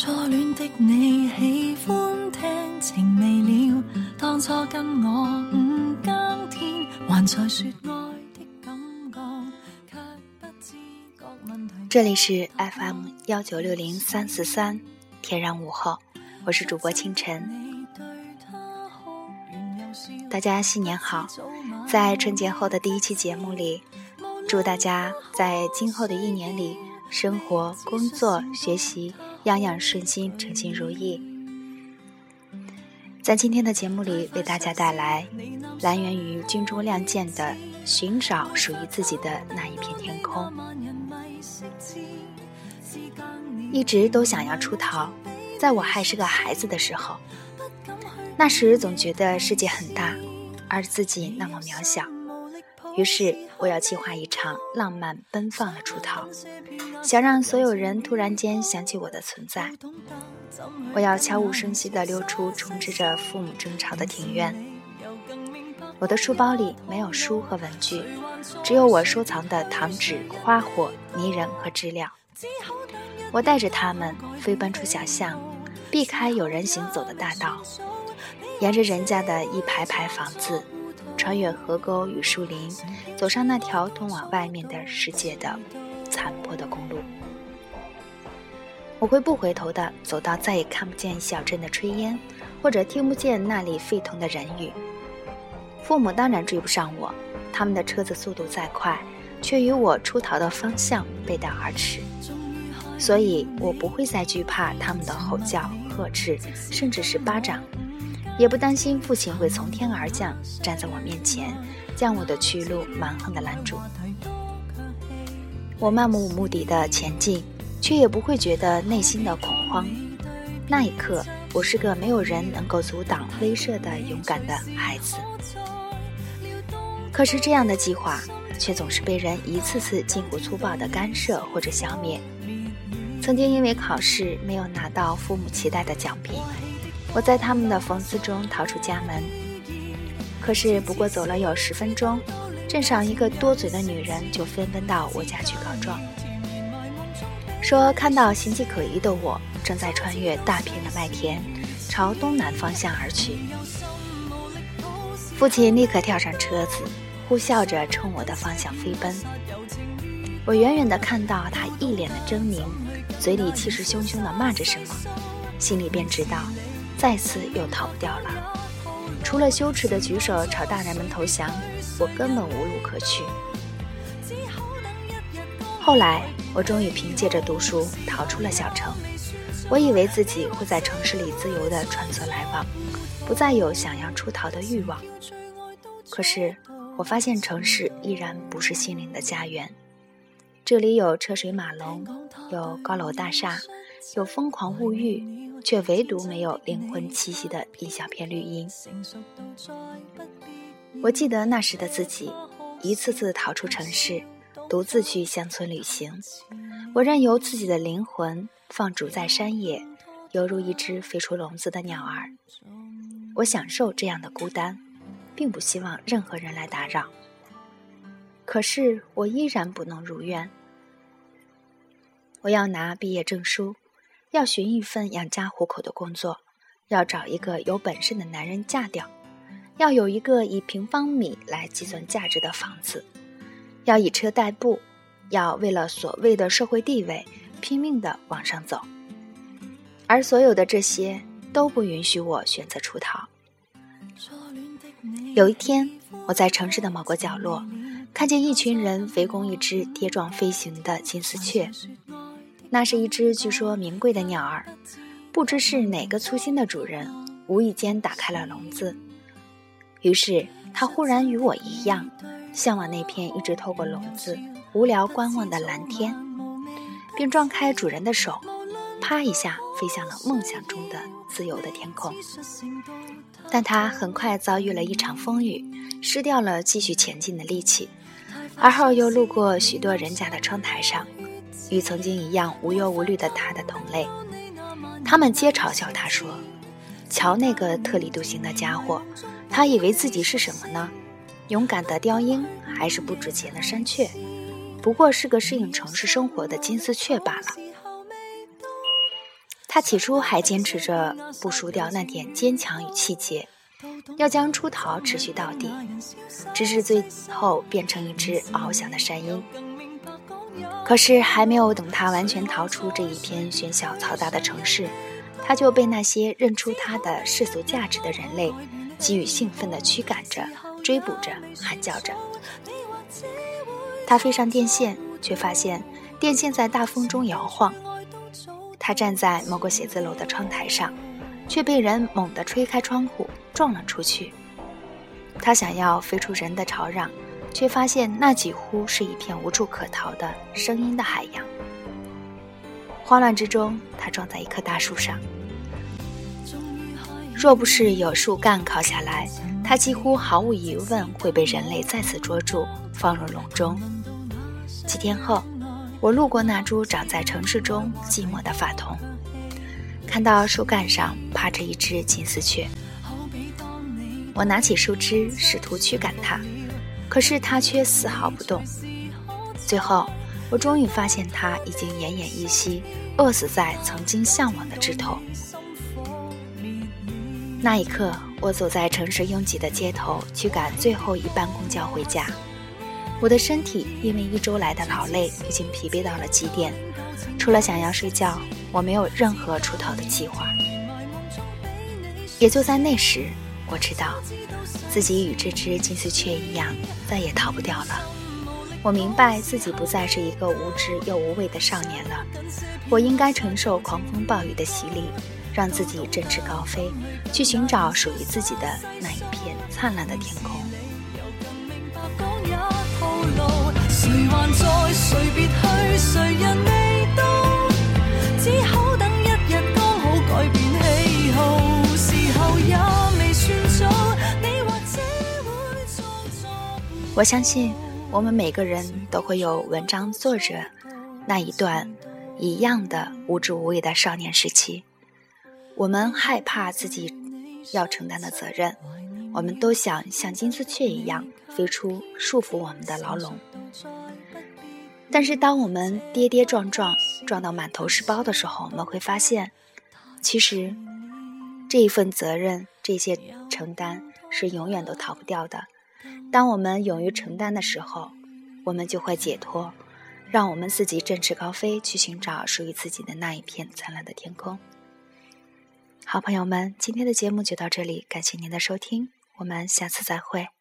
初恋的你喜欢听情未了，当初跟我五更天，还在说爱的感觉，却不知觉问题。这里是 FM 幺九六零三四三，天然午后，我是主播清晨。大家新年好！在春节后的第一期节目里，祝大家在今后的一年里，生活、工作、学习样样顺心，称心如意。在今天的节目里，为大家带来来源于军中亮剑的《寻找属于自己的那一片天空》。一直都想要出逃，在我还是个孩子的时候，那时总觉得世界很大，而自己那么渺小。于是，我要计划一场浪漫奔放的出逃，想让所有人突然间想起我的存在。我要悄无声息地溜出充斥着父母争吵的庭院。我的书包里没有书和文具，只有我收藏的糖纸、花火、泥人和知了。我带着它们飞奔出小巷，避开有人行走的大道，沿着人家的一排排房子，穿越河沟与树林，走上那条通往外面的世界的残破的公路。我会不回头的走到再也看不见小镇的炊烟，或者听不见那里沸腾的人语。父母当然追不上我，他们的车子速度再快，却与我出逃的方向背道而驰。所以我不会再惧怕他们的吼叫、呵斥，甚至是巴掌，也不担心父亲会从天而降，站在我面前，将我的去路蛮横地拦住。我漫无目的的前进，却也不会觉得内心的恐慌。那一刻，我是个没有人能够阻挡威慑的勇敢的孩子。可是这样的计划，却总是被人一次次禁锢粗暴的干涉或者消灭。曾经因为考试没有拿到父母期待的奖品，我在他们的讽刺中逃出家门。可是不过走了有十分钟，镇上一个多嘴的女人就纷纷到我家去告状，说看到形迹可疑的我正在穿越大片的麦田，朝东南方向而去。父亲立刻跳上车子，呼啸着冲我的方向飞奔。我远远地看到他一脸的狰狞。嘴里气势汹汹地骂着什么，心里便知道，再次又逃不掉了。除了羞耻的举手朝大人们投降，我根本无路可去。后来，我终于凭借着读书逃出了小城。我以为自己会在城市里自由地穿梭来往，不再有想要出逃的欲望。可是，我发现城市依然不是心灵的家园。这里有车水马龙，有高楼大厦，有疯狂物欲，却唯独没有灵魂栖息的一小片绿荫。我记得那时的自己，一次次逃出城市，独自去乡村旅行。我任由自己的灵魂放逐在山野，犹如一只飞出笼子的鸟儿。我享受这样的孤单，并不希望任何人来打扰。可是我依然不能如愿。我要拿毕业证书，要寻一份养家糊口的工作，要找一个有本事的男人嫁掉，要有一个以平方米来计算价值的房子，要以车代步，要为了所谓的社会地位拼命地往上走。而所有的这些都不允许我选择出逃。有一天，我在城市的某个角落，看见一群人围攻一只跌撞飞行的金丝雀。那是一只据说名贵的鸟儿，不知是哪个粗心的主人无意间打开了笼子，于是它忽然与我一样，向往那片一直透过笼子无聊观望的蓝天，并撞开主人的手，啪一下飞向了梦想中的自由的天空。但它很快遭遇了一场风雨，失掉了继续前进的力气，而后又路过许多人家的窗台上。与曾经一样无忧无虑的他的同类，他们皆嘲笑他说：“瞧那个特立独行的家伙，他以为自己是什么呢？勇敢的雕鹰，还是不值钱的山雀？不过是个适应城市生活的金丝雀罢了。”他起初还坚持着不输掉那点坚强与气节，要将出逃持续到底，直至最后变成一只翱翔的山鹰。可是还没有等他完全逃出这一片喧嚣嘈杂的城市，他就被那些认出他的世俗价值的人类给予兴奋地驱赶着、追捕着、喊叫着。他飞上电线，却发现电线在大风中摇晃。他站在某个写字楼的窗台上，却被人猛地吹开窗户撞了出去。他想要飞出人的吵嚷，却发现那几乎是一片无处可逃的声音的海洋。慌乱之中，他撞在一棵大树上。若不是有树干靠下来，他几乎毫无疑问会被人类再次捉住，放入笼中。几天后。我路过那株长在城市中寂寞的法桐，看到树干上趴着一只金丝雀。我拿起树枝试图驱赶它，可是他却丝毫不动。最后，我终于发现他已经奄奄一息，饿死在曾经向往的枝头。那一刻，我走在城市拥挤的街头，去赶最后一班公交回家。我的身体因为一周来的劳累，已经疲惫到了极点。除了想要睡觉，我没有任何出逃的计划。也就在那时，我知道自己与这只金丝雀一样，再也逃不掉了。我明白自己不再是一个无知又无畏的少年了。我应该承受狂风暴雨的洗礼，让自己振翅高飞，去寻找属于自己的那一片灿烂的天空。我相信，我们每个人都会有文章作者那一段一样的无知无畏的少年时期。我们害怕自己要承担的责任。我们都想像金丝雀一样飞出束缚我们的牢笼，但是当我们跌跌撞撞撞到满头是包的时候，我们会发现，其实这一份责任、这些承担是永远都逃不掉的。当我们勇于承担的时候，我们就会解脱，让我们自己振翅高飞，去寻找属于自己的那一片灿烂的天空。好，朋友们，今天的节目就到这里，感谢您的收听。我们下次再会。